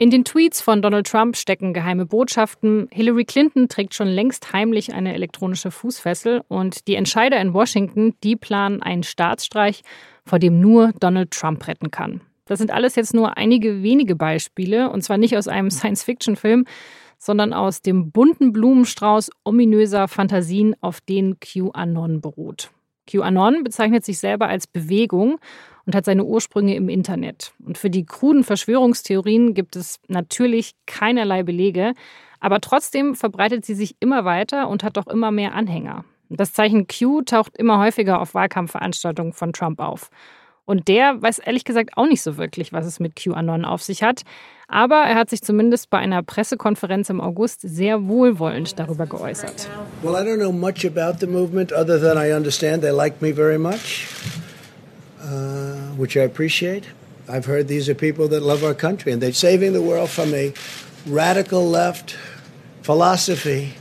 In den Tweets von Donald Trump stecken geheime Botschaften. Hillary Clinton trägt schon längst heimlich eine elektronische Fußfessel und die Entscheider in Washington, die planen einen Staatsstreich, vor dem nur Donald Trump retten kann. Das sind alles jetzt nur einige wenige Beispiele und zwar nicht aus einem Science-Fiction-Film, sondern aus dem bunten Blumenstrauß ominöser Fantasien, auf denen QAnon beruht. QAnon bezeichnet sich selber als Bewegung und hat seine Ursprünge im Internet. Und für die kruden Verschwörungstheorien gibt es natürlich keinerlei Belege, aber trotzdem verbreitet sie sich immer weiter und hat auch immer mehr Anhänger. Das Zeichen Q taucht immer häufiger auf Wahlkampfveranstaltungen von Trump auf. Und der weiß ehrlich gesagt auch nicht so wirklich, was es mit QAnon auf sich hat. Aber er hat sich zumindest bei einer Pressekonferenz im August sehr wohlwollend darüber geäußert. Well, I don't know much about the movement other than I understand they like me very much. Uh, which I appreciate. I've heard these are people that love our country and they're saving the world from a radical left philosophy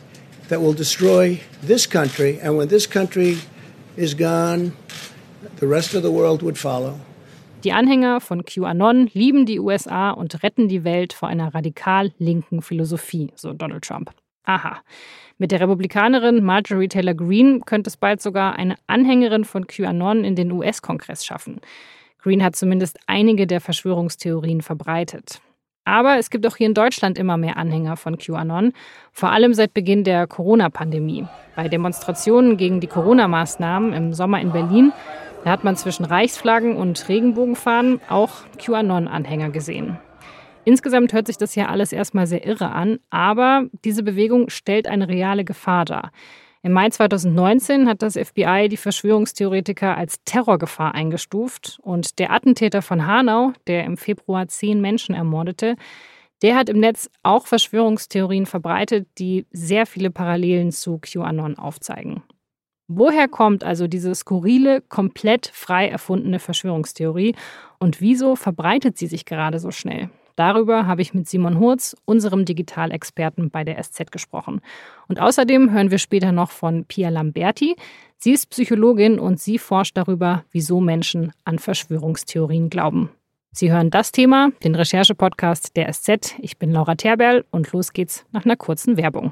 that will destroy this country. And when this country is gone, Die Anhänger von QAnon lieben die USA und retten die Welt vor einer radikal linken Philosophie, so Donald Trump. Aha. Mit der Republikanerin Marjorie Taylor Greene könnte es bald sogar eine Anhängerin von QAnon in den US-Kongress schaffen. Greene hat zumindest einige der Verschwörungstheorien verbreitet. Aber es gibt auch hier in Deutschland immer mehr Anhänger von QAnon, vor allem seit Beginn der Corona-Pandemie. Bei Demonstrationen gegen die Corona-Maßnahmen im Sommer in Berlin, da hat man zwischen Reichsflaggen und Regenbogenfahnen auch QAnon-Anhänger gesehen. Insgesamt hört sich das ja alles erstmal sehr irre an, aber diese Bewegung stellt eine reale Gefahr dar. Im Mai 2019 hat das FBI die Verschwörungstheoretiker als Terrorgefahr eingestuft und der Attentäter von Hanau, der im Februar zehn Menschen ermordete, der hat im Netz auch Verschwörungstheorien verbreitet, die sehr viele Parallelen zu QAnon aufzeigen. Woher kommt also diese skurrile, komplett frei erfundene Verschwörungstheorie und wieso verbreitet sie sich gerade so schnell? Darüber habe ich mit Simon Hurz, unserem Digitalexperten bei der SZ, gesprochen. Und außerdem hören wir später noch von Pia Lamberti. Sie ist Psychologin und sie forscht darüber, wieso Menschen an Verschwörungstheorien glauben. Sie hören das Thema, den Recherche-Podcast der SZ. Ich bin Laura Terberl und los geht's nach einer kurzen Werbung.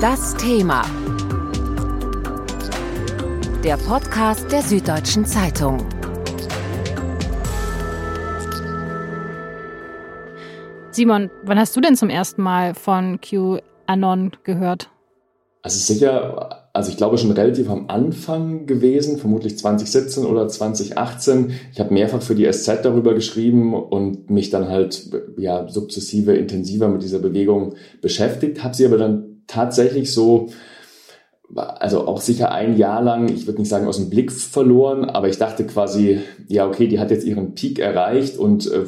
Das Thema. Der Podcast der Süddeutschen Zeitung. Simon, wann hast du denn zum ersten Mal von QAnon gehört? Also sicher, also ich glaube schon relativ am Anfang gewesen, vermutlich 2017 oder 2018. Ich habe mehrfach für die SZ darüber geschrieben und mich dann halt ja sukzessive intensiver mit dieser Bewegung beschäftigt, habe sie aber dann tatsächlich so, also auch sicher ein Jahr lang, ich würde nicht sagen aus dem Blick verloren, aber ich dachte quasi, ja, okay, die hat jetzt ihren Peak erreicht und äh,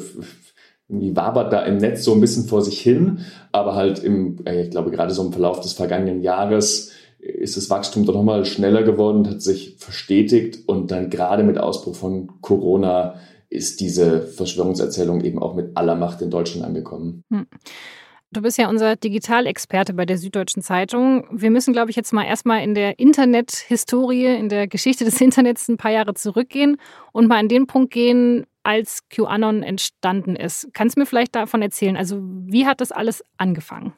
irgendwie wabert da im Netz so ein bisschen vor sich hin, aber halt im, äh, ich glaube, gerade so im Verlauf des vergangenen Jahres ist das Wachstum doch nochmal schneller geworden, hat sich verstetigt und dann gerade mit Ausbruch von Corona ist diese Verschwörungserzählung eben auch mit aller Macht in Deutschland angekommen. Hm. Du bist ja unser Digitalexperte bei der Süddeutschen Zeitung. Wir müssen, glaube ich, jetzt mal erstmal in der Internethistorie, in der Geschichte des Internets ein paar Jahre zurückgehen und mal an den Punkt gehen, als QAnon entstanden ist. Kannst du mir vielleicht davon erzählen? Also, wie hat das alles angefangen?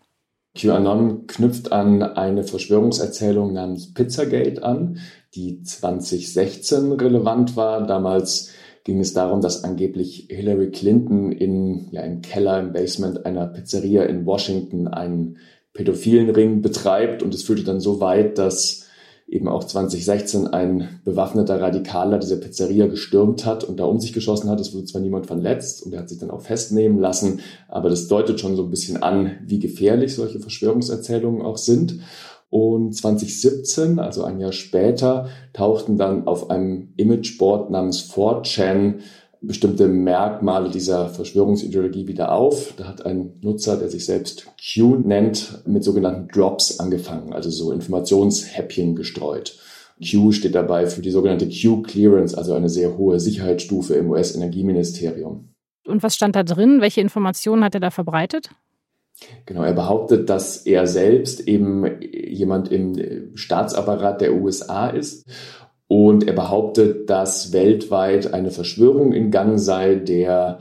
QAnon knüpft an eine Verschwörungserzählung namens Pizzagate an, die 2016 relevant war. Damals ging es darum, dass angeblich Hillary Clinton in, ja, im Keller, im Basement einer Pizzeria in Washington einen pädophilen Ring betreibt. Und es führte dann so weit, dass eben auch 2016 ein bewaffneter Radikaler diese Pizzeria gestürmt hat und da um sich geschossen hat. Es wurde zwar niemand verletzt und er hat sich dann auch festnehmen lassen, aber das deutet schon so ein bisschen an, wie gefährlich solche Verschwörungserzählungen auch sind. Und 2017, also ein Jahr später, tauchten dann auf einem Imageboard namens 4chan bestimmte Merkmale dieser Verschwörungsideologie wieder auf. Da hat ein Nutzer, der sich selbst Q nennt, mit sogenannten Drops angefangen, also so Informationshäppchen gestreut. Q steht dabei für die sogenannte Q-Clearance, also eine sehr hohe Sicherheitsstufe im US-Energieministerium. Und was stand da drin? Welche Informationen hat er da verbreitet? Genau, er behauptet, dass er selbst eben jemand im Staatsapparat der USA ist und er behauptet, dass weltweit eine Verschwörung in Gang sei, der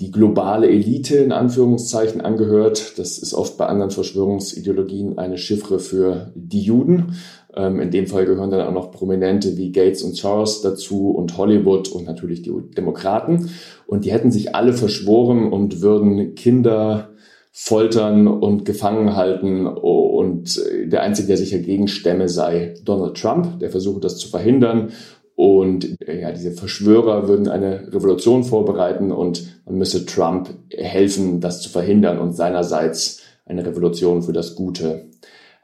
die globale Elite in Anführungszeichen angehört. Das ist oft bei anderen Verschwörungsideologien eine Chiffre für die Juden. Ähm, in dem Fall gehören dann auch noch Prominente wie Gates und Soros dazu und Hollywood und natürlich die Demokraten. Und die hätten sich alle verschworen und würden Kinder foltern und gefangen halten. Und der Einzige, der sich dagegen stemme, sei Donald Trump. Der versucht, das zu verhindern. Und ja, diese Verschwörer würden eine Revolution vorbereiten und man müsse Trump helfen, das zu verhindern und seinerseits eine Revolution für das Gute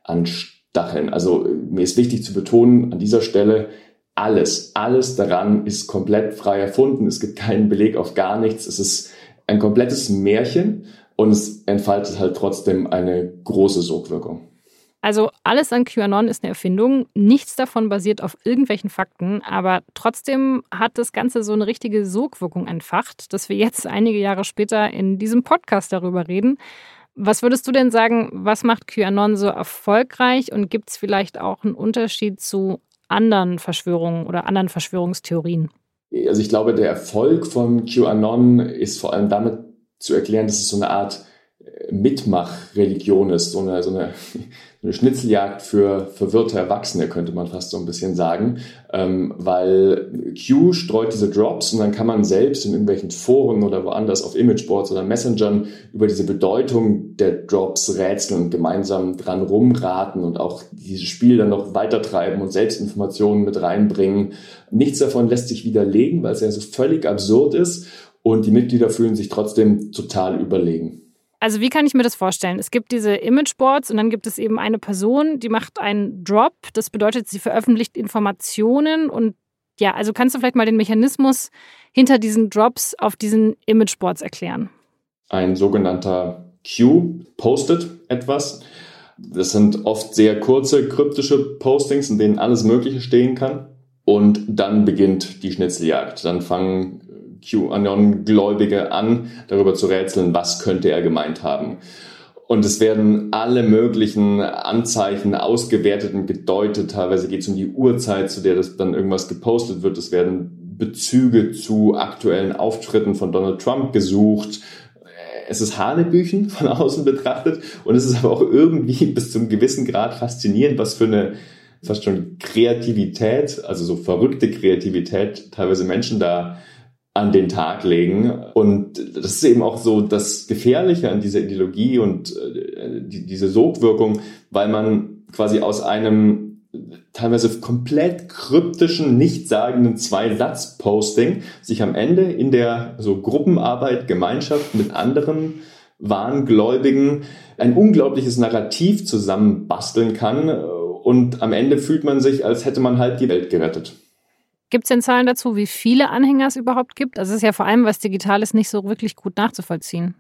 anstacheln. Also mir ist wichtig zu betonen an dieser Stelle, alles, alles daran ist komplett frei erfunden. Es gibt keinen Beleg auf gar nichts. Es ist ein komplettes Märchen und es entfaltet halt trotzdem eine große Sogwirkung. Also alles an QAnon ist eine Erfindung. Nichts davon basiert auf irgendwelchen Fakten, aber trotzdem hat das Ganze so eine richtige Sogwirkung entfacht, dass wir jetzt einige Jahre später in diesem Podcast darüber reden. Was würdest du denn sagen, was macht QAnon so erfolgreich und gibt es vielleicht auch einen Unterschied zu anderen Verschwörungen oder anderen Verschwörungstheorien? Also ich glaube, der Erfolg von QAnon ist vor allem damit zu erklären, dass es so eine Art äh, Mitmachreligion ist, so eine, so eine, eine Schnitzeljagd für verwirrte Erwachsene, könnte man fast so ein bisschen sagen, ähm, weil Q streut diese Drops und dann kann man selbst in irgendwelchen Foren oder woanders auf Imageboards oder Messengern über diese Bedeutung der Drops rätseln und gemeinsam dran rumraten und auch dieses Spiel dann noch weitertreiben und Selbstinformationen mit reinbringen. Nichts davon lässt sich widerlegen, weil es ja so völlig absurd ist und die Mitglieder fühlen sich trotzdem total überlegen. Also wie kann ich mir das vorstellen? Es gibt diese Imageboards und dann gibt es eben eine Person, die macht einen Drop. Das bedeutet, sie veröffentlicht Informationen und ja, also kannst du vielleicht mal den Mechanismus hinter diesen Drops auf diesen Imageboards erklären? Ein sogenannter Queue postet etwas. Das sind oft sehr kurze, kryptische Postings, in denen alles Mögliche stehen kann. Und dann beginnt die Schnitzeljagd. Dann fangen QAnon-Gläubige an, darüber zu rätseln, was könnte er gemeint haben. Und es werden alle möglichen Anzeichen ausgewertet und gedeutet. Teilweise geht es um die Uhrzeit, zu der das dann irgendwas gepostet wird. Es werden Bezüge zu aktuellen Auftritten von Donald Trump gesucht. Es ist Hanebüchen von außen betrachtet und es ist aber auch irgendwie bis zum gewissen Grad faszinierend, was für eine fast schon Kreativität, also so verrückte Kreativität teilweise Menschen da an den Tag legen. Und das ist eben auch so das Gefährliche an dieser Ideologie und äh, die, diese Sogwirkung, weil man quasi aus einem teilweise komplett kryptischen, nichtssagenden Zwei-Satz-Posting sich am Ende in der so Gruppenarbeit, Gemeinschaft mit anderen Wahngläubigen ein unglaubliches Narrativ zusammenbasteln kann und am Ende fühlt man sich, als hätte man halt die Welt gerettet. Gibt es denn Zahlen dazu, wie viele Anhänger es überhaupt gibt? Also es ist ja vor allem was Digitales nicht so wirklich gut nachzuvollziehen.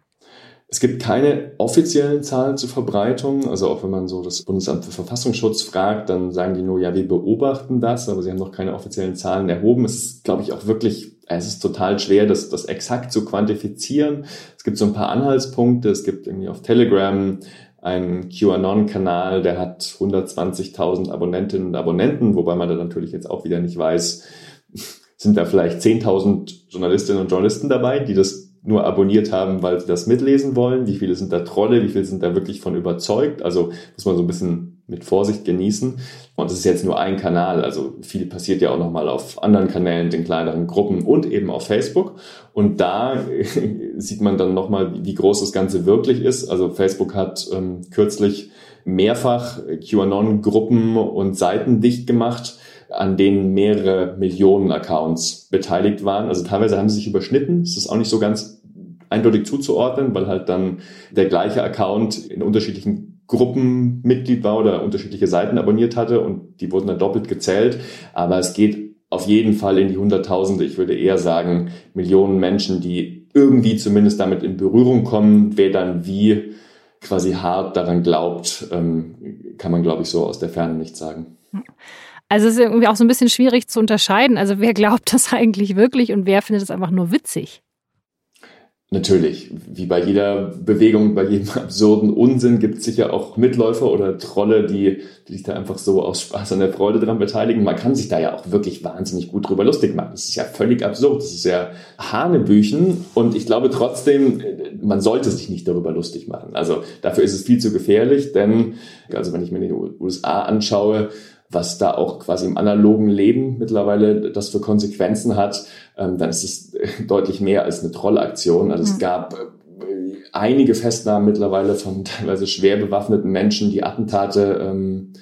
Es gibt keine offiziellen Zahlen zur Verbreitung. Also auch wenn man so das Bundesamt für Verfassungsschutz fragt, dann sagen die nur, ja, wir beobachten das, aber sie haben noch keine offiziellen Zahlen erhoben. Es ist, glaube ich, auch wirklich, es ist total schwer, das, das exakt zu quantifizieren. Es gibt so ein paar Anhaltspunkte. Es gibt irgendwie auf Telegram einen QAnon-Kanal, der hat 120.000 Abonnentinnen und Abonnenten, wobei man da natürlich jetzt auch wieder nicht weiß, sind da vielleicht 10.000 Journalistinnen und Journalisten dabei, die das nur abonniert haben, weil sie das mitlesen wollen? Wie viele sind da Trolle? Wie viele sind da wirklich von überzeugt? Also muss man so ein bisschen mit Vorsicht genießen. Und es ist jetzt nur ein Kanal, also viel passiert ja auch nochmal auf anderen Kanälen, den kleineren Gruppen und eben auf Facebook. Und da sieht man dann nochmal, wie groß das Ganze wirklich ist. Also Facebook hat ähm, kürzlich mehrfach QAnon-Gruppen und Seiten dicht gemacht an denen mehrere Millionen Accounts beteiligt waren. Also teilweise haben sie sich überschnitten. Es ist auch nicht so ganz eindeutig zuzuordnen, weil halt dann der gleiche Account in unterschiedlichen Gruppenmitglied war oder unterschiedliche Seiten abonniert hatte und die wurden dann doppelt gezählt. Aber es geht auf jeden Fall in die Hunderttausende, ich würde eher sagen Millionen Menschen, die irgendwie zumindest damit in Berührung kommen. Wer dann wie quasi hart daran glaubt, ähm, kann man, glaube ich, so aus der Ferne nicht sagen. Also es ist irgendwie auch so ein bisschen schwierig zu unterscheiden. Also wer glaubt das eigentlich wirklich und wer findet es einfach nur witzig? Natürlich, wie bei jeder Bewegung, bei jedem absurden Unsinn gibt es sicher auch Mitläufer oder Trolle, die, die sich da einfach so aus Spaß an der Freude dran beteiligen. Man kann sich da ja auch wirklich wahnsinnig gut drüber lustig machen. Das ist ja völlig absurd. Das ist ja Hanebüchen. Und ich glaube trotzdem, man sollte sich nicht darüber lustig machen. Also dafür ist es viel zu gefährlich, denn, also wenn ich mir die USA anschaue, was da auch quasi im analogen Leben mittlerweile das für Konsequenzen hat, ähm, dann ist es deutlich mehr als eine Trollaktion. Also mhm. es gab äh, einige Festnahmen mittlerweile von teilweise schwer bewaffneten Menschen, die Attentate ähm,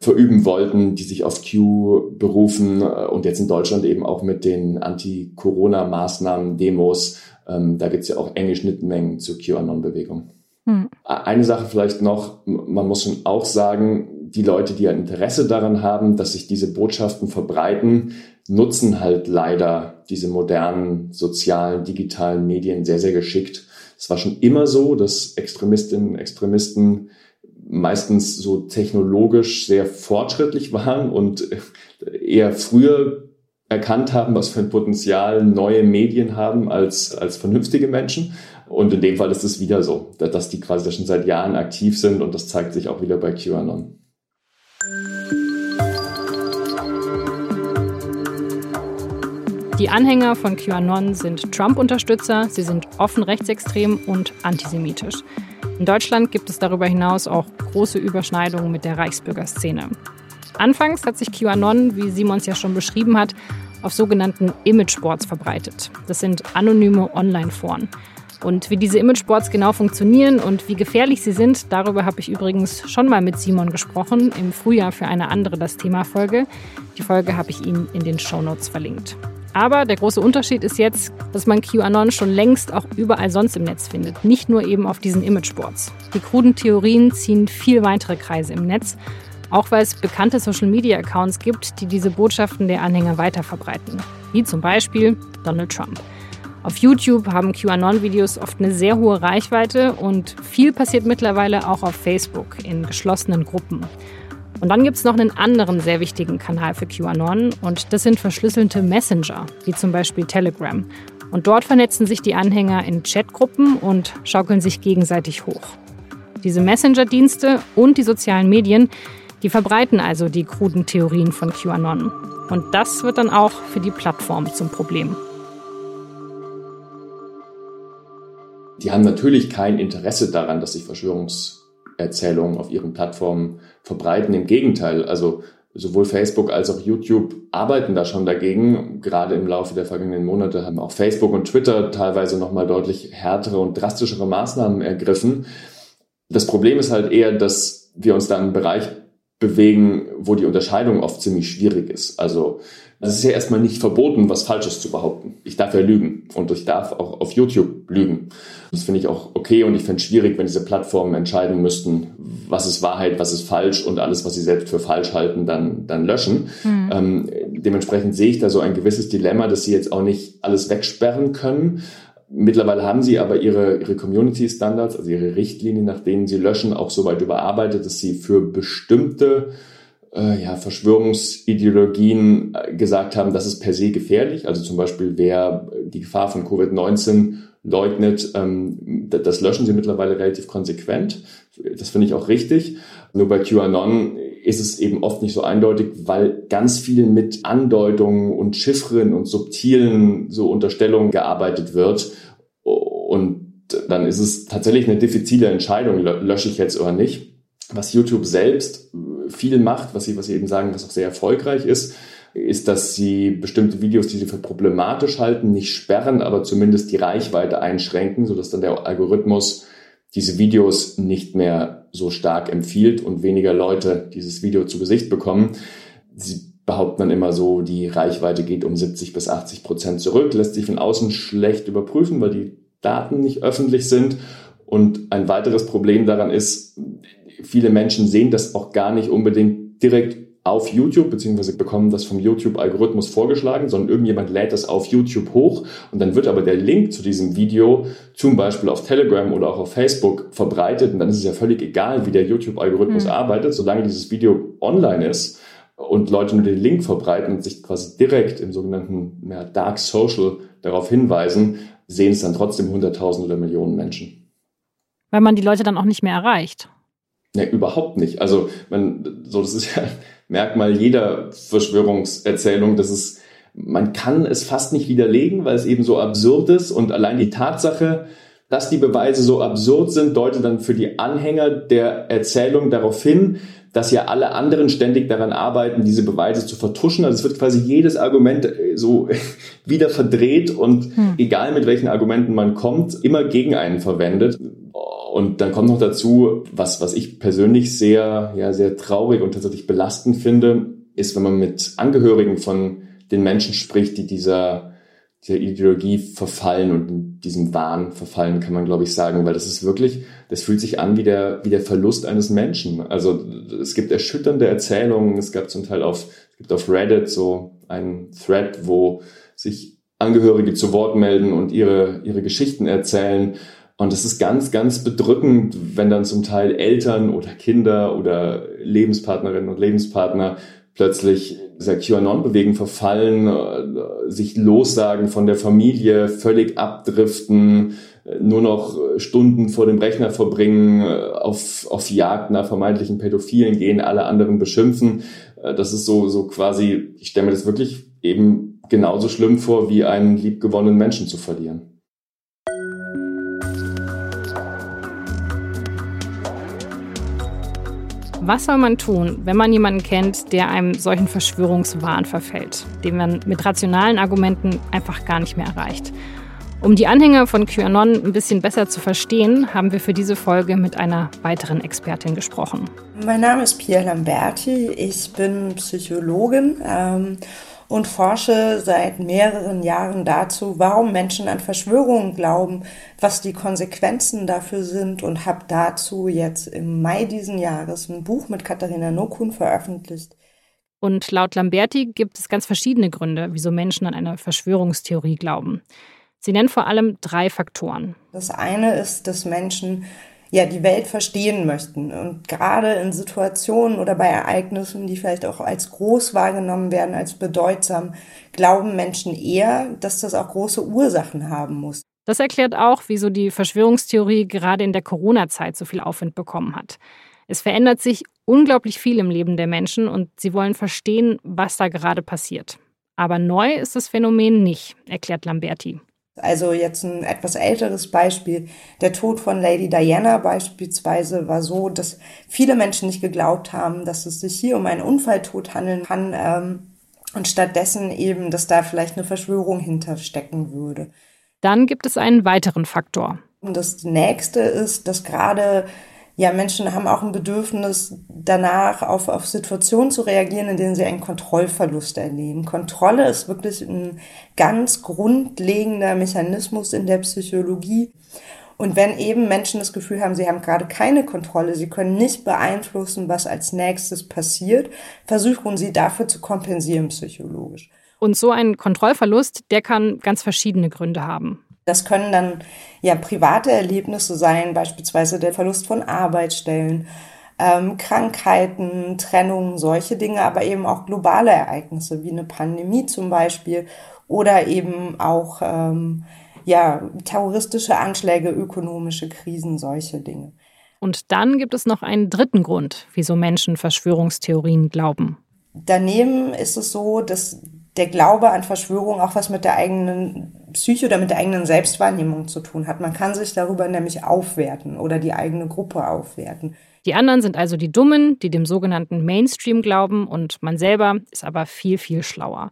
verüben wollten, die sich auf Q berufen äh, und jetzt in Deutschland eben auch mit den Anti-Corona-Maßnahmen, Demos. Ähm, da gibt es ja auch enge Schnittmengen zur QAnon-Bewegung. Hm. Eine Sache vielleicht noch, man muss schon auch sagen, die Leute, die ein Interesse daran haben, dass sich diese Botschaften verbreiten, nutzen halt leider diese modernen sozialen, digitalen Medien sehr, sehr geschickt. Es war schon immer so, dass Extremistinnen, Extremisten meistens so technologisch sehr fortschrittlich waren und eher früher erkannt haben, was für ein Potenzial neue Medien haben als, als vernünftige Menschen. Und in dem Fall ist es wieder so, dass die quasi schon seit Jahren aktiv sind und das zeigt sich auch wieder bei QAnon. Die Anhänger von QAnon sind Trump-Unterstützer, sie sind offen rechtsextrem und antisemitisch. In Deutschland gibt es darüber hinaus auch große Überschneidungen mit der Reichsbürgerszene. Anfangs hat sich QAnon, wie Simons ja schon beschrieben hat, auf sogenannten Imageboards verbreitet. Das sind anonyme Online-Foren. Und wie diese Imageboards genau funktionieren und wie gefährlich sie sind, darüber habe ich übrigens schon mal mit Simon gesprochen, im Frühjahr für eine andere Das Thema-Folge. Die Folge habe ich Ihnen in den Shownotes verlinkt. Aber der große Unterschied ist jetzt, dass man QAnon schon längst auch überall sonst im Netz findet, nicht nur eben auf diesen Imageboards. Die kruden Theorien ziehen viel weitere Kreise im Netz, auch weil es bekannte Social-Media-Accounts gibt, die diese Botschaften der Anhänger weiterverbreiten, wie zum Beispiel Donald Trump. Auf YouTube haben QAnon-Videos oft eine sehr hohe Reichweite und viel passiert mittlerweile auch auf Facebook in geschlossenen Gruppen. Und dann gibt es noch einen anderen sehr wichtigen Kanal für QAnon und das sind verschlüsselte Messenger, wie zum Beispiel Telegram. Und dort vernetzen sich die Anhänger in Chatgruppen und schaukeln sich gegenseitig hoch. Diese Messenger-Dienste und die sozialen Medien, die verbreiten also die kruden Theorien von QAnon. Und das wird dann auch für die Plattform zum Problem. Die haben natürlich kein Interesse daran, dass sich Verschwörungserzählungen auf ihren Plattformen verbreiten. Im Gegenteil, also sowohl Facebook als auch YouTube arbeiten da schon dagegen. Gerade im Laufe der vergangenen Monate haben auch Facebook und Twitter teilweise nochmal deutlich härtere und drastischere Maßnahmen ergriffen. Das Problem ist halt eher, dass wir uns da einem Bereich bewegen, wo die Unterscheidung oft ziemlich schwierig ist. Also es ist ja erstmal nicht verboten, was Falsches zu behaupten. Ich darf ja lügen und ich darf auch auf YouTube lügen. Das finde ich auch okay und ich finde es schwierig, wenn diese Plattformen entscheiden müssten, was ist Wahrheit, was ist falsch und alles, was sie selbst für falsch halten, dann, dann löschen. Mhm. Ähm, dementsprechend sehe ich da so ein gewisses Dilemma, dass sie jetzt auch nicht alles wegsperren können. Mittlerweile haben sie aber ihre, ihre Community Standards, also ihre Richtlinien, nach denen sie löschen, auch so weit überarbeitet, dass sie für bestimmte äh, ja, Verschwörungsideologien äh, gesagt haben, das ist per se gefährlich. Also zum Beispiel, wer die Gefahr von Covid-19 leugnet, ähm, das löschen sie mittlerweile relativ konsequent. Das finde ich auch richtig. Nur bei QAnon ist es eben oft nicht so eindeutig, weil ganz viel mit Andeutungen und Chiffren und subtilen so Unterstellungen gearbeitet wird. Und dann ist es tatsächlich eine diffizile Entscheidung, lösche ich jetzt oder nicht. Was YouTube selbst viel macht, was sie, was sie eben sagen, was auch sehr erfolgreich ist, ist, dass sie bestimmte Videos, die sie für problematisch halten, nicht sperren, aber zumindest die Reichweite einschränken, sodass dann der Algorithmus diese Videos nicht mehr so stark empfiehlt und weniger Leute dieses Video zu Gesicht bekommen. Sie behaupten dann immer so, die Reichweite geht um 70 bis 80 Prozent zurück, lässt sich von außen schlecht überprüfen, weil die Daten nicht öffentlich sind. Und ein weiteres Problem daran ist, viele Menschen sehen das auch gar nicht unbedingt direkt auf YouTube, beziehungsweise bekommen das vom YouTube-Algorithmus vorgeschlagen, sondern irgendjemand lädt das auf YouTube hoch und dann wird aber der Link zu diesem Video zum Beispiel auf Telegram oder auch auf Facebook verbreitet und dann ist es ja völlig egal, wie der YouTube-Algorithmus mhm. arbeitet, solange dieses Video online ist und Leute nur den Link verbreiten und sich quasi direkt im sogenannten ja, Dark Social darauf hinweisen, sehen es dann trotzdem Hunderttausende oder Millionen Menschen. Weil man die Leute dann auch nicht mehr erreicht. Ne, überhaupt nicht. Also man, so das ist ja Merkmal jeder Verschwörungserzählung, dass es, man kann es fast nicht widerlegen, weil es eben so absurd ist und allein die Tatsache, dass die Beweise so absurd sind, deutet dann für die Anhänger der Erzählung darauf hin, dass ja alle anderen ständig daran arbeiten, diese Beweise zu vertuschen. Also es wird quasi jedes Argument äh, so wieder verdreht und hm. egal mit welchen Argumenten man kommt, immer gegen einen verwendet. Und dann kommt noch dazu, was, was ich persönlich sehr, ja, sehr traurig und tatsächlich belastend finde, ist, wenn man mit Angehörigen von den Menschen spricht, die dieser, dieser Ideologie verfallen und diesem Wahn verfallen, kann man glaube ich sagen, weil das ist wirklich, das fühlt sich an wie der, wie der Verlust eines Menschen. Also es gibt erschütternde Erzählungen, es gab zum Teil auf, es gibt auf Reddit so einen Thread, wo sich Angehörige zu Wort melden und ihre, ihre Geschichten erzählen und es ist ganz, ganz bedrückend, wenn dann zum Teil Eltern oder Kinder oder Lebenspartnerinnen und Lebenspartner plötzlich dieser QAnon-Bewegung verfallen, äh, sich lossagen von der Familie, völlig abdriften, äh, nur noch Stunden vor dem Rechner verbringen, äh, auf, auf Jagd nach vermeintlichen Pädophilen gehen, alle anderen beschimpfen. Das ist so, so quasi, ich stelle mir das wirklich eben genauso schlimm vor, wie einen liebgewonnenen Menschen zu verlieren. Was soll man tun, wenn man jemanden kennt, der einem solchen Verschwörungswahn verfällt, den man mit rationalen Argumenten einfach gar nicht mehr erreicht? Um die Anhänger von QAnon ein bisschen besser zu verstehen, haben wir für diese Folge mit einer weiteren Expertin gesprochen. Mein Name ist Pia Lamberti, ich bin Psychologin ähm, und forsche seit mehreren Jahren dazu, warum Menschen an Verschwörungen glauben, was die Konsequenzen dafür sind und habe dazu jetzt im Mai diesen Jahres ein Buch mit Katharina Nokun veröffentlicht. Und laut Lamberti gibt es ganz verschiedene Gründe, wieso Menschen an eine Verschwörungstheorie glauben. Sie nennt vor allem drei Faktoren. Das eine ist, dass Menschen ja die Welt verstehen möchten. Und gerade in Situationen oder bei Ereignissen, die vielleicht auch als groß wahrgenommen werden, als bedeutsam, glauben Menschen eher, dass das auch große Ursachen haben muss. Das erklärt auch, wieso die Verschwörungstheorie gerade in der Corona-Zeit so viel Aufwind bekommen hat. Es verändert sich unglaublich viel im Leben der Menschen und sie wollen verstehen, was da gerade passiert. Aber neu ist das Phänomen nicht, erklärt Lamberti. Also jetzt ein etwas älteres Beispiel. Der Tod von Lady Diana beispielsweise war so, dass viele Menschen nicht geglaubt haben, dass es sich hier um einen Unfalltod handeln kann ähm, und stattdessen eben, dass da vielleicht eine Verschwörung hinterstecken würde. Dann gibt es einen weiteren Faktor. Und das nächste ist, dass gerade ja, Menschen haben auch ein Bedürfnis danach, auf, auf Situationen zu reagieren, in denen sie einen Kontrollverlust erleben. Kontrolle ist wirklich ein ganz grundlegender Mechanismus in der Psychologie. Und wenn eben Menschen das Gefühl haben, sie haben gerade keine Kontrolle, sie können nicht beeinflussen, was als nächstes passiert, versuchen sie dafür zu kompensieren psychologisch. Und so ein Kontrollverlust, der kann ganz verschiedene Gründe haben. Das können dann ja private Erlebnisse sein, beispielsweise der Verlust von Arbeitsstellen, ähm, Krankheiten, Trennungen, solche Dinge, aber eben auch globale Ereignisse wie eine Pandemie zum Beispiel oder eben auch ähm, ja terroristische Anschläge, ökonomische Krisen, solche Dinge. Und dann gibt es noch einen dritten Grund, wieso Menschen Verschwörungstheorien glauben. Daneben ist es so, dass der Glaube an Verschwörung auch was mit der eigenen Psyche oder mit der eigenen Selbstwahrnehmung zu tun hat. Man kann sich darüber nämlich aufwerten oder die eigene Gruppe aufwerten. Die anderen sind also die Dummen, die dem sogenannten Mainstream glauben und man selber ist aber viel, viel schlauer.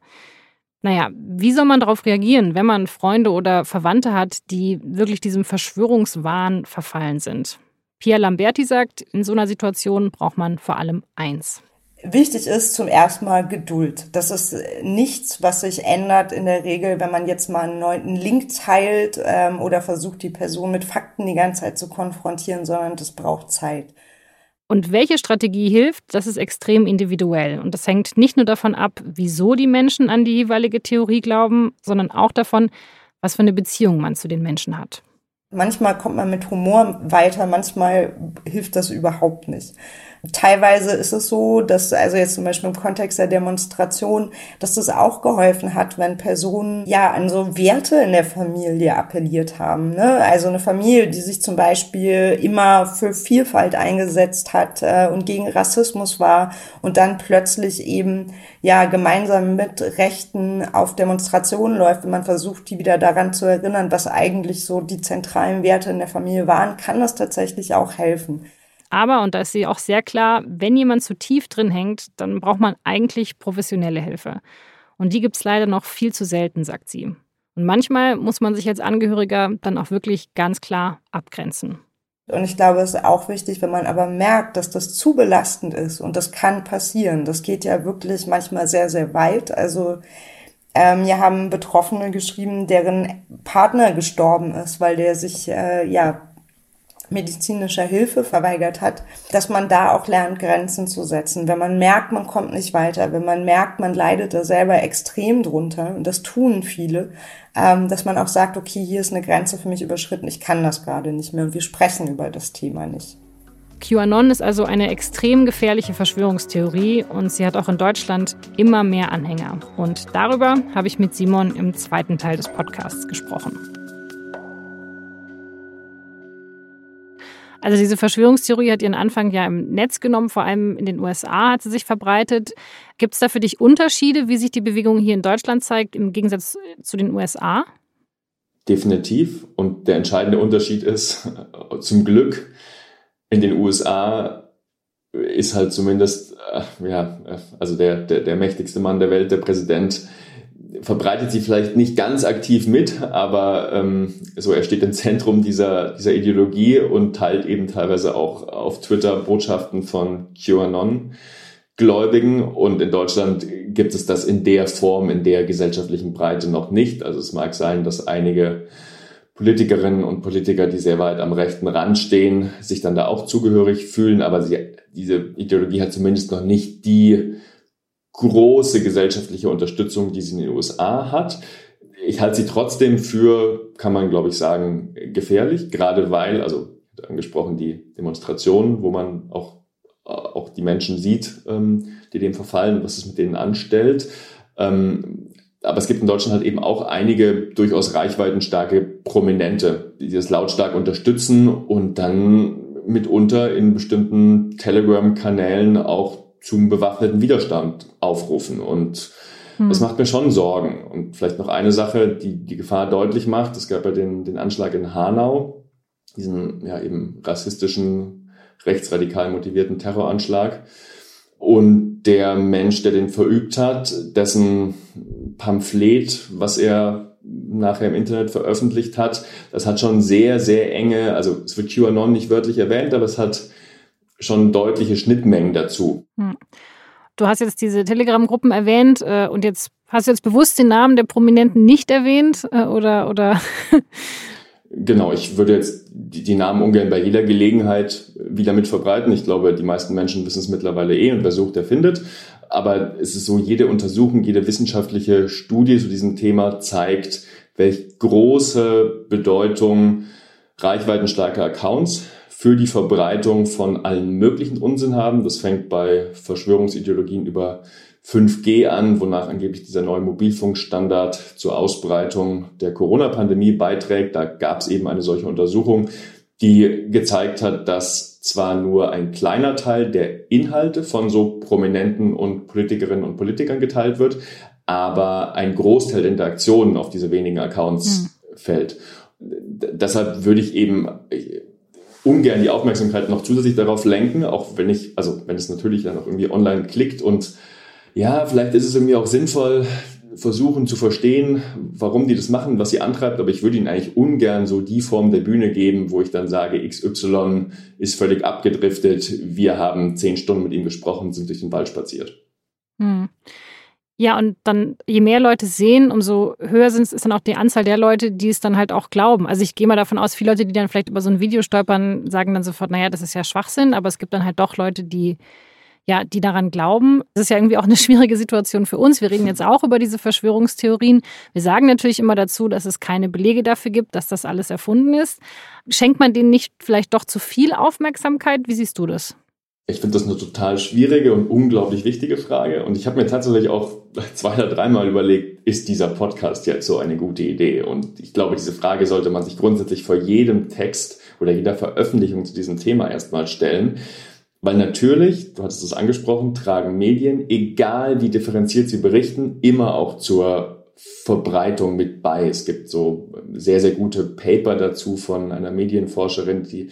Naja, wie soll man darauf reagieren, wenn man Freunde oder Verwandte hat, die wirklich diesem Verschwörungswahn verfallen sind? Pia Lamberti sagt, in so einer Situation braucht man vor allem eins. Wichtig ist zum ersten Mal Geduld. Das ist nichts, was sich ändert in der Regel, wenn man jetzt mal einen neuen Link teilt ähm, oder versucht, die Person mit Fakten die ganze Zeit zu konfrontieren, sondern das braucht Zeit. Und welche Strategie hilft, das ist extrem individuell. Und das hängt nicht nur davon ab, wieso die Menschen an die jeweilige Theorie glauben, sondern auch davon, was für eine Beziehung man zu den Menschen hat. Manchmal kommt man mit Humor weiter, manchmal hilft das überhaupt nicht. Teilweise ist es so, dass, also jetzt zum Beispiel im Kontext der Demonstration, dass das auch geholfen hat, wenn Personen ja an so Werte in der Familie appelliert haben. Ne? Also eine Familie, die sich zum Beispiel immer für Vielfalt eingesetzt hat äh, und gegen Rassismus war und dann plötzlich eben ja gemeinsam mit Rechten auf Demonstrationen läuft, wenn man versucht, die wieder daran zu erinnern, was eigentlich so die zentralen Werte in der Familie waren, kann das tatsächlich auch helfen. Aber, und da ist sie auch sehr klar, wenn jemand zu tief drin hängt, dann braucht man eigentlich professionelle Hilfe. Und die gibt es leider noch viel zu selten, sagt sie. Und manchmal muss man sich als Angehöriger dann auch wirklich ganz klar abgrenzen. Und ich glaube, es ist auch wichtig, wenn man aber merkt, dass das zu belastend ist und das kann passieren. Das geht ja wirklich manchmal sehr, sehr weit. Also ähm, hier haben Betroffene geschrieben, deren Partner gestorben ist, weil der sich äh, ja medizinischer Hilfe verweigert hat, dass man da auch lernt, Grenzen zu setzen. Wenn man merkt, man kommt nicht weiter, wenn man merkt, man leidet da selber extrem drunter, und das tun viele, ähm, dass man auch sagt, okay, hier ist eine Grenze für mich überschritten, ich kann das gerade nicht mehr und wir sprechen über das Thema nicht. QAnon ist also eine extrem gefährliche Verschwörungstheorie und sie hat auch in Deutschland immer mehr Anhänger. Und darüber habe ich mit Simon im zweiten Teil des Podcasts gesprochen. Also diese Verschwörungstheorie hat ihren Anfang ja im Netz genommen, vor allem in den USA hat sie sich verbreitet. Gibt es da für dich Unterschiede, wie sich die Bewegung hier in Deutschland zeigt, im Gegensatz zu den USA? Definitiv. Und der entscheidende Unterschied ist, zum Glück, in den USA ist halt zumindest, äh, ja, also der, der, der mächtigste Mann der Welt, der Präsident, verbreitet sie vielleicht nicht ganz aktiv mit, aber ähm, so er steht im Zentrum dieser, dieser Ideologie und teilt eben teilweise auch auf Twitter Botschaften von QAnon. Gläubigen und in Deutschland gibt es das in der Form, in der gesellschaftlichen Breite noch nicht. Also es mag sein, dass einige Politikerinnen und Politiker, die sehr weit am rechten Rand stehen, sich dann da auch zugehörig fühlen, aber sie, diese Ideologie hat zumindest noch nicht die große gesellschaftliche Unterstützung, die sie in den USA hat. Ich halte sie trotzdem für, kann man glaube ich sagen, gefährlich, gerade weil, also angesprochen die Demonstrationen, wo man auch, auch die Menschen sieht, ähm, die dem verfallen, was es mit denen anstellt. Ähm, aber es gibt in Deutschland halt eben auch einige durchaus reichweitenstarke Prominente, die das lautstark unterstützen und dann mitunter in bestimmten Telegram-Kanälen auch zum bewaffneten Widerstand aufrufen. Und hm. das macht mir schon Sorgen. Und vielleicht noch eine Sache, die die Gefahr deutlich macht. Es gab ja den, den Anschlag in Hanau, diesen ja eben rassistischen, rechtsradikal motivierten Terroranschlag. Und der Mensch, der den verübt hat, dessen Pamphlet, was er nachher im Internet veröffentlicht hat, das hat schon sehr, sehr enge, also es wird QAnon nicht wörtlich erwähnt, aber es hat schon deutliche Schnittmengen dazu. Hm. Du hast jetzt diese Telegram-Gruppen erwähnt äh, und jetzt hast du jetzt bewusst den Namen der Prominenten nicht erwähnt äh, oder oder Genau, ich würde jetzt die, die, Namen ungern bei jeder Gelegenheit wieder mit verbreiten. Ich glaube, die meisten Menschen wissen es mittlerweile eh und wer sucht, der findet. Aber es ist so, jede Untersuchung, jede wissenschaftliche Studie zu diesem Thema zeigt, welche große Bedeutung reichweitenstarke Accounts für die Verbreitung von allen möglichen Unsinn haben. Das fängt bei Verschwörungsideologien über 5G an, wonach angeblich dieser neue Mobilfunkstandard zur Ausbreitung der Corona-Pandemie beiträgt. Da gab es eben eine solche Untersuchung, die gezeigt hat, dass zwar nur ein kleiner Teil der Inhalte von so Prominenten und Politikerinnen und Politikern geteilt wird, aber ein Großteil der Interaktionen auf diese wenigen Accounts mhm. fällt. Deshalb würde ich eben ungern die Aufmerksamkeit noch zusätzlich darauf lenken, auch wenn ich, also wenn es natürlich dann auch irgendwie online klickt und ja, vielleicht ist es irgendwie auch sinnvoll, versuchen zu verstehen, warum die das machen, was sie antreibt, aber ich würde ihnen eigentlich ungern so die Form der Bühne geben, wo ich dann sage, XY ist völlig abgedriftet, wir haben zehn Stunden mit ihm gesprochen, sind durch den Wald spaziert. Hm. Ja, und dann, je mehr Leute sehen, umso höher sind, ist dann auch die Anzahl der Leute, die es dann halt auch glauben. Also ich gehe mal davon aus, viele Leute, die dann vielleicht über so ein Video stolpern, sagen dann sofort, naja, das ist ja Schwachsinn, aber es gibt dann halt doch Leute, die ja, die daran glauben. Das ist ja irgendwie auch eine schwierige Situation für uns. Wir reden jetzt auch über diese Verschwörungstheorien. Wir sagen natürlich immer dazu, dass es keine Belege dafür gibt, dass das alles erfunden ist. Schenkt man denen nicht vielleicht doch zu viel Aufmerksamkeit? Wie siehst du das? Ich finde das eine total schwierige und unglaublich wichtige Frage. Und ich habe mir tatsächlich auch zwei oder dreimal überlegt, ist dieser Podcast jetzt so eine gute Idee? Und ich glaube, diese Frage sollte man sich grundsätzlich vor jedem Text oder jeder Veröffentlichung zu diesem Thema erstmal stellen. Weil natürlich, du hattest es angesprochen, tragen Medien, egal wie differenziert sie berichten, immer auch zur Verbreitung mit bei. Es gibt so sehr, sehr gute Paper dazu von einer Medienforscherin, die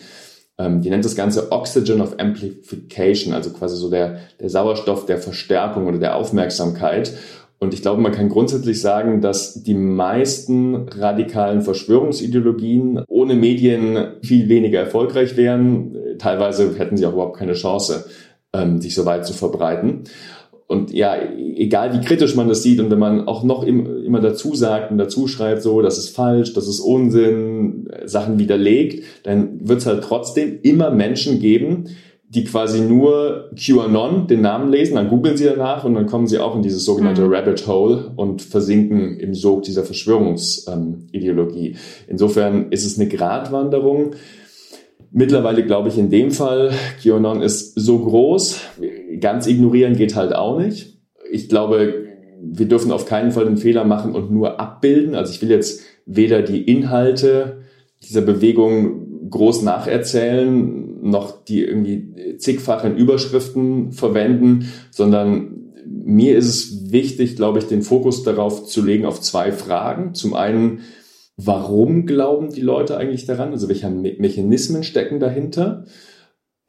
ähm, die nennt das Ganze Oxygen of Amplification, also quasi so der, der Sauerstoff der Verstärkung oder der Aufmerksamkeit. Und ich glaube, man kann grundsätzlich sagen, dass die meisten radikalen Verschwörungsideologien ohne Medien viel weniger erfolgreich wären. Teilweise hätten sie auch überhaupt keine Chance, ähm, sich so weit zu verbreiten und ja, egal wie kritisch man das sieht und wenn man auch noch immer dazu sagt und dazu schreibt, so, das ist falsch, das ist Unsinn, Sachen widerlegt, dann wird es halt trotzdem immer Menschen geben, die quasi nur QAnon, den Namen lesen, dann googeln sie danach und dann kommen sie auch in dieses sogenannte mhm. Rabbit Hole und versinken im Sog dieser Verschwörungsideologie. Insofern ist es eine Gratwanderung. Mittlerweile glaube ich in dem Fall, QAnon ist so groß, ganz ignorieren geht halt auch nicht. Ich glaube, wir dürfen auf keinen Fall den Fehler machen und nur abbilden. Also ich will jetzt weder die Inhalte dieser Bewegung groß nacherzählen, noch die irgendwie zigfachen Überschriften verwenden, sondern mir ist es wichtig, glaube ich, den Fokus darauf zu legen auf zwei Fragen. Zum einen, warum glauben die Leute eigentlich daran? Also welche Mechanismen stecken dahinter?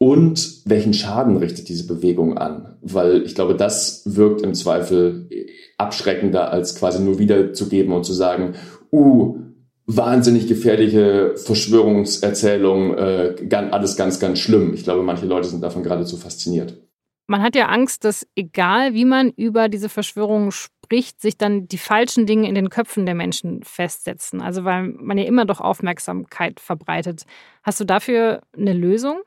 Und welchen Schaden richtet diese Bewegung an? Weil ich glaube, das wirkt im Zweifel abschreckender, als quasi nur wiederzugeben und zu sagen, uh, wahnsinnig gefährliche Verschwörungserzählung, äh, alles ganz, ganz schlimm. Ich glaube, manche Leute sind davon geradezu fasziniert. Man hat ja Angst, dass egal wie man über diese Verschwörungen spricht, sich dann die falschen Dinge in den Köpfen der Menschen festsetzen. Also weil man ja immer doch Aufmerksamkeit verbreitet. Hast du dafür eine Lösung?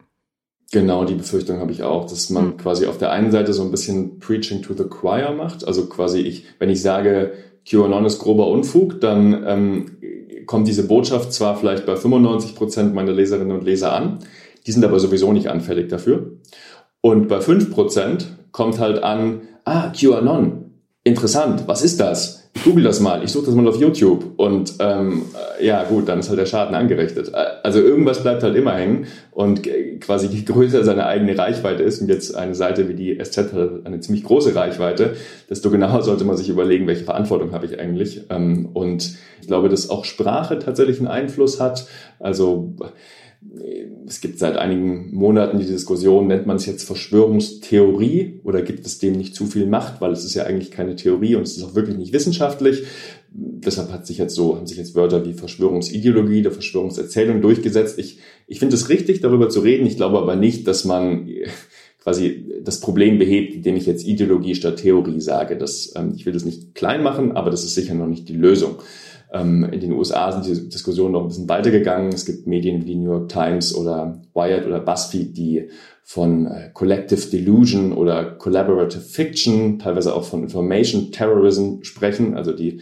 Genau, die Befürchtung habe ich auch, dass man mhm. quasi auf der einen Seite so ein bisschen Preaching to the Choir macht. Also quasi ich, wenn ich sage, QAnon ist grober Unfug, dann ähm, kommt diese Botschaft zwar vielleicht bei 95 Prozent meiner Leserinnen und Leser an, die sind aber sowieso nicht anfällig dafür. Und bei 5 Prozent kommt halt an, ah, QAnon, interessant, was ist das? Google das mal, ich suche das mal auf YouTube und ähm, ja gut, dann ist halt der Schaden angerichtet. Also irgendwas bleibt halt immer hängen und quasi je größer seine eigene Reichweite ist und jetzt eine Seite wie die SZ hat eine ziemlich große Reichweite, desto genauer sollte man sich überlegen, welche Verantwortung habe ich eigentlich. Ähm, und ich glaube, dass auch Sprache tatsächlich einen Einfluss hat. Also es gibt seit einigen Monaten die Diskussion, nennt man es jetzt Verschwörungstheorie oder gibt es dem nicht zu viel Macht, weil es ist ja eigentlich keine Theorie und es ist auch wirklich nicht wissenschaftlich. Deshalb hat sich jetzt so, haben sich jetzt Wörter wie Verschwörungsideologie oder Verschwörungserzählung durchgesetzt. Ich, ich finde es richtig, darüber zu reden. Ich glaube aber nicht, dass man quasi das Problem behebt, indem ich jetzt Ideologie statt Theorie sage. Das, ähm, ich will das nicht klein machen, aber das ist sicher noch nicht die Lösung. Ähm, in den USA sind die Diskussionen noch ein bisschen weitergegangen. Es gibt Medien wie New York Times oder Wired oder BuzzFeed, die von äh, Collective Delusion oder Collaborative Fiction, teilweise auch von Information Terrorism sprechen, also die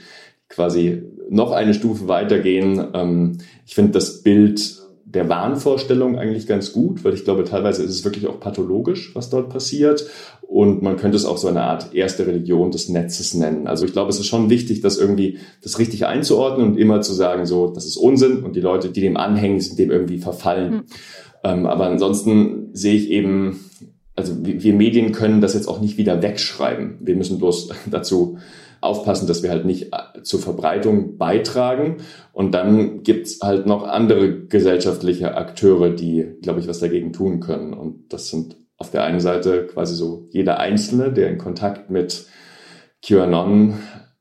quasi noch eine Stufe weitergehen. Ähm, ich finde das Bild der Wahnvorstellung eigentlich ganz gut, weil ich glaube, teilweise ist es wirklich auch pathologisch, was dort passiert. Und man könnte es auch so eine Art erste Religion des Netzes nennen. Also ich glaube, es ist schon wichtig, das irgendwie, das richtig einzuordnen und immer zu sagen, so, das ist Unsinn und die Leute, die dem anhängen, sind dem irgendwie verfallen. Mhm. Ähm, aber ansonsten sehe ich eben, also wir Medien können das jetzt auch nicht wieder wegschreiben. Wir müssen bloß dazu aufpassen, dass wir halt nicht äh, zur Verbreitung beitragen. Und dann gibt's halt noch andere gesellschaftliche Akteure, die, glaube ich, was dagegen tun können. Und das sind auf der einen Seite quasi so jeder Einzelne, der in Kontakt mit QAnon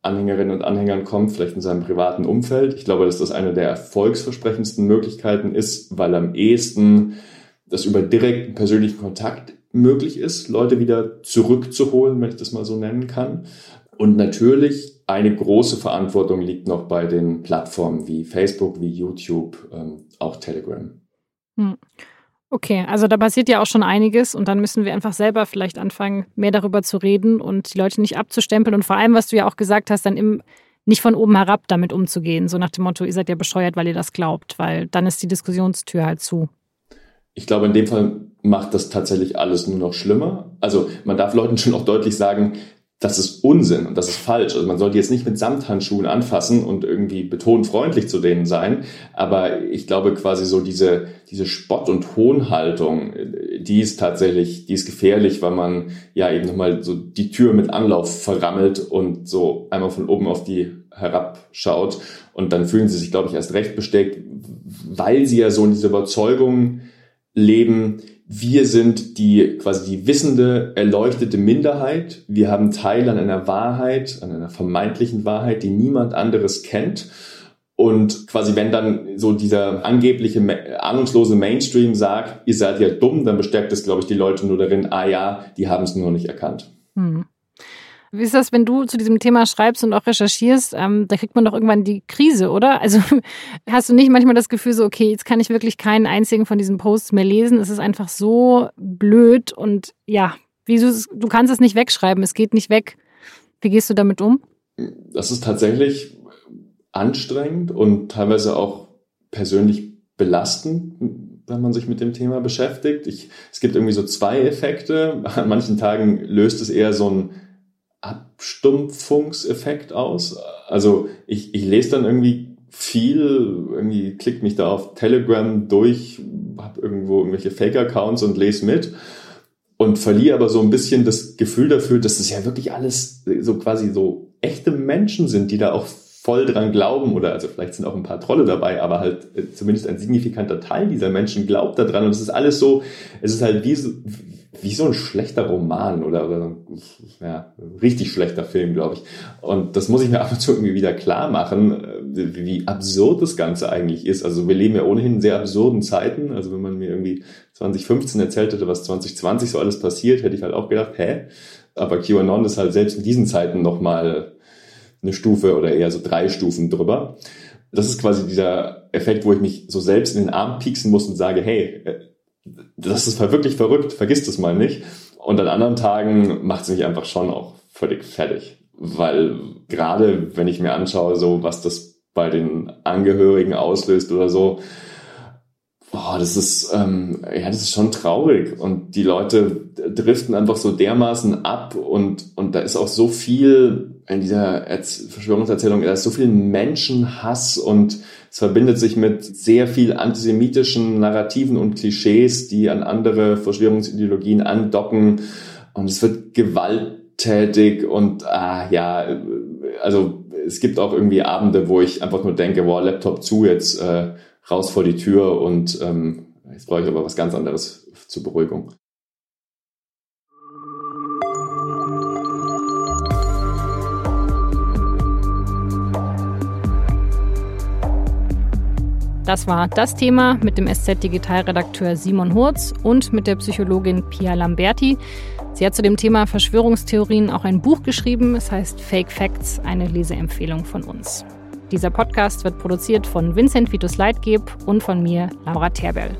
Anhängerinnen und Anhängern kommt, vielleicht in seinem privaten Umfeld. Ich glaube, dass das eine der erfolgsversprechendsten Möglichkeiten ist, weil am ehesten das über direkten persönlichen Kontakt möglich ist, Leute wieder zurückzuholen, wenn ich das mal so nennen kann. Und natürlich eine große Verantwortung liegt noch bei den Plattformen wie Facebook, wie YouTube, ähm, auch Telegram. Hm. Okay, also da passiert ja auch schon einiges und dann müssen wir einfach selber vielleicht anfangen, mehr darüber zu reden und die Leute nicht abzustempeln und vor allem, was du ja auch gesagt hast, dann im, nicht von oben herab damit umzugehen, so nach dem Motto, ihr seid ja bescheuert, weil ihr das glaubt, weil dann ist die Diskussionstür halt zu. Ich glaube, in dem Fall macht das tatsächlich alles nur noch schlimmer. Also man darf Leuten schon auch deutlich sagen, das ist Unsinn und das ist falsch. Also man sollte jetzt nicht mit Samthandschuhen anfassen und irgendwie betont freundlich zu denen sein. Aber ich glaube quasi so diese, diese Spott- und Hohnhaltung, die ist tatsächlich, die ist gefährlich, weil man ja eben nochmal so die Tür mit Anlauf verrammelt und so einmal von oben auf die herabschaut. Und dann fühlen sie sich, glaube ich, erst recht besteckt, weil sie ja so in dieser Überzeugung leben, wir sind die quasi die wissende, erleuchtete Minderheit. Wir haben Teil an einer Wahrheit, an einer vermeintlichen Wahrheit, die niemand anderes kennt. Und quasi, wenn dann so dieser angebliche, ahnungslose Mainstream sagt, ihr seid ja dumm, dann bestärkt es, glaube ich, die Leute nur darin, ah ja, die haben es nur nicht erkannt. Hm. Wie ist das, wenn du zu diesem Thema schreibst und auch recherchierst? Ähm, da kriegt man doch irgendwann die Krise, oder? Also hast du nicht manchmal das Gefühl so, okay, jetzt kann ich wirklich keinen einzigen von diesen Posts mehr lesen. Es ist einfach so blöd und ja, wie du, du kannst es nicht wegschreiben, es geht nicht weg. Wie gehst du damit um? Das ist tatsächlich anstrengend und teilweise auch persönlich belastend, wenn man sich mit dem Thema beschäftigt. Ich, es gibt irgendwie so zwei Effekte. An manchen Tagen löst es eher so ein Abstumpfungseffekt aus. Also ich, ich lese dann irgendwie viel, irgendwie klickt mich da auf Telegram durch, habe irgendwo irgendwelche Fake-Accounts und lese mit und verliere aber so ein bisschen das Gefühl dafür, dass das ja wirklich alles so quasi so echte Menschen sind, die da auch voll dran glauben oder also vielleicht sind auch ein paar Trolle dabei, aber halt äh, zumindest ein signifikanter Teil dieser Menschen glaubt daran und es ist alles so, es ist halt wie wie so ein schlechter Roman oder, oder ja, richtig schlechter Film, glaube ich. Und das muss ich mir ab und zu irgendwie wieder klar machen, äh, wie absurd das Ganze eigentlich ist. Also wir leben ja ohnehin in sehr absurden Zeiten. Also wenn man mir irgendwie 2015 erzählt hätte, was 2020 so alles passiert, hätte ich halt auch gedacht, hä? Aber QAnon ist halt selbst in diesen Zeiten nochmal eine Stufe oder eher so drei Stufen drüber. Das ist quasi dieser Effekt, wo ich mich so selbst in den Arm pieksen muss und sage, hey, äh, das ist wirklich verrückt, vergiss das mal nicht. Und an anderen Tagen macht es mich einfach schon auch völlig fertig. Weil gerade wenn ich mir anschaue, so was das bei den Angehörigen auslöst oder so, boah, das ist, ähm, ja, das ist schon traurig. Und die Leute driften einfach so dermaßen ab und, und da ist auch so viel in dieser Verschwörungserzählung, da ist so viel Menschenhass und es verbindet sich mit sehr viel antisemitischen Narrativen und Klischees, die an andere Verschwörungsideologien andocken. Und es wird gewalttätig und ah, ja, also es gibt auch irgendwie Abende, wo ich einfach nur denke, wow, Laptop zu, jetzt äh, raus vor die Tür und ähm, jetzt brauche ich aber was ganz anderes zur Beruhigung. Das war das Thema mit dem SZ-Digitalredakteur Simon Hurz und mit der Psychologin Pia Lamberti. Sie hat zu dem Thema Verschwörungstheorien auch ein Buch geschrieben. Es heißt Fake Facts, eine Leseempfehlung von uns. Dieser Podcast wird produziert von Vincent Vitus Leitgeb und von mir, Laura Terbell.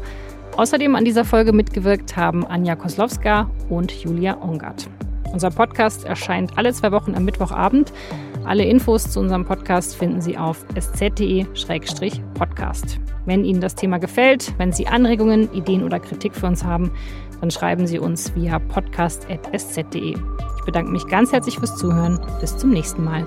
Außerdem an dieser Folge mitgewirkt haben Anja Koslowska und Julia Ongard. Unser Podcast erscheint alle zwei Wochen am Mittwochabend. Alle Infos zu unserem Podcast finden Sie auf sz.de-podcast. Wenn Ihnen das Thema gefällt, wenn Sie Anregungen, Ideen oder Kritik für uns haben, dann schreiben Sie uns via podcast.sz.de. Ich bedanke mich ganz herzlich fürs Zuhören. Bis zum nächsten Mal.